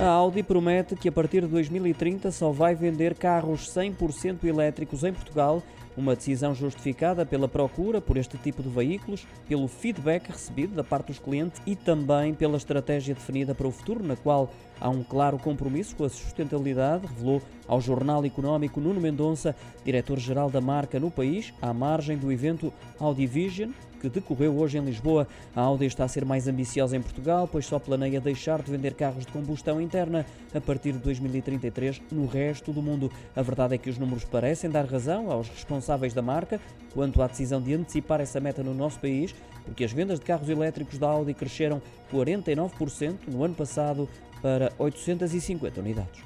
A Audi promete que a partir de 2030 só vai vender carros 100% elétricos em Portugal, uma decisão justificada pela procura por este tipo de veículos, pelo feedback recebido da parte dos clientes e também pela estratégia definida para o futuro, na qual há um claro compromisso com a sustentabilidade, revelou ao Jornal Económico Nuno Mendonça, diretor-geral da marca no país, à margem do evento Audi Vision, que decorreu hoje em Lisboa. A Audi está a ser mais ambiciosa em Portugal, pois só planeia deixar de vender carros de combustão interna a partir de 2033 no resto do mundo. A verdade é que os números parecem dar razão aos responsáveis da marca quanto à decisão de antecipar essa meta no nosso país, porque as vendas de carros elétricos da Audi cresceram 49% no ano passado para 850 unidades.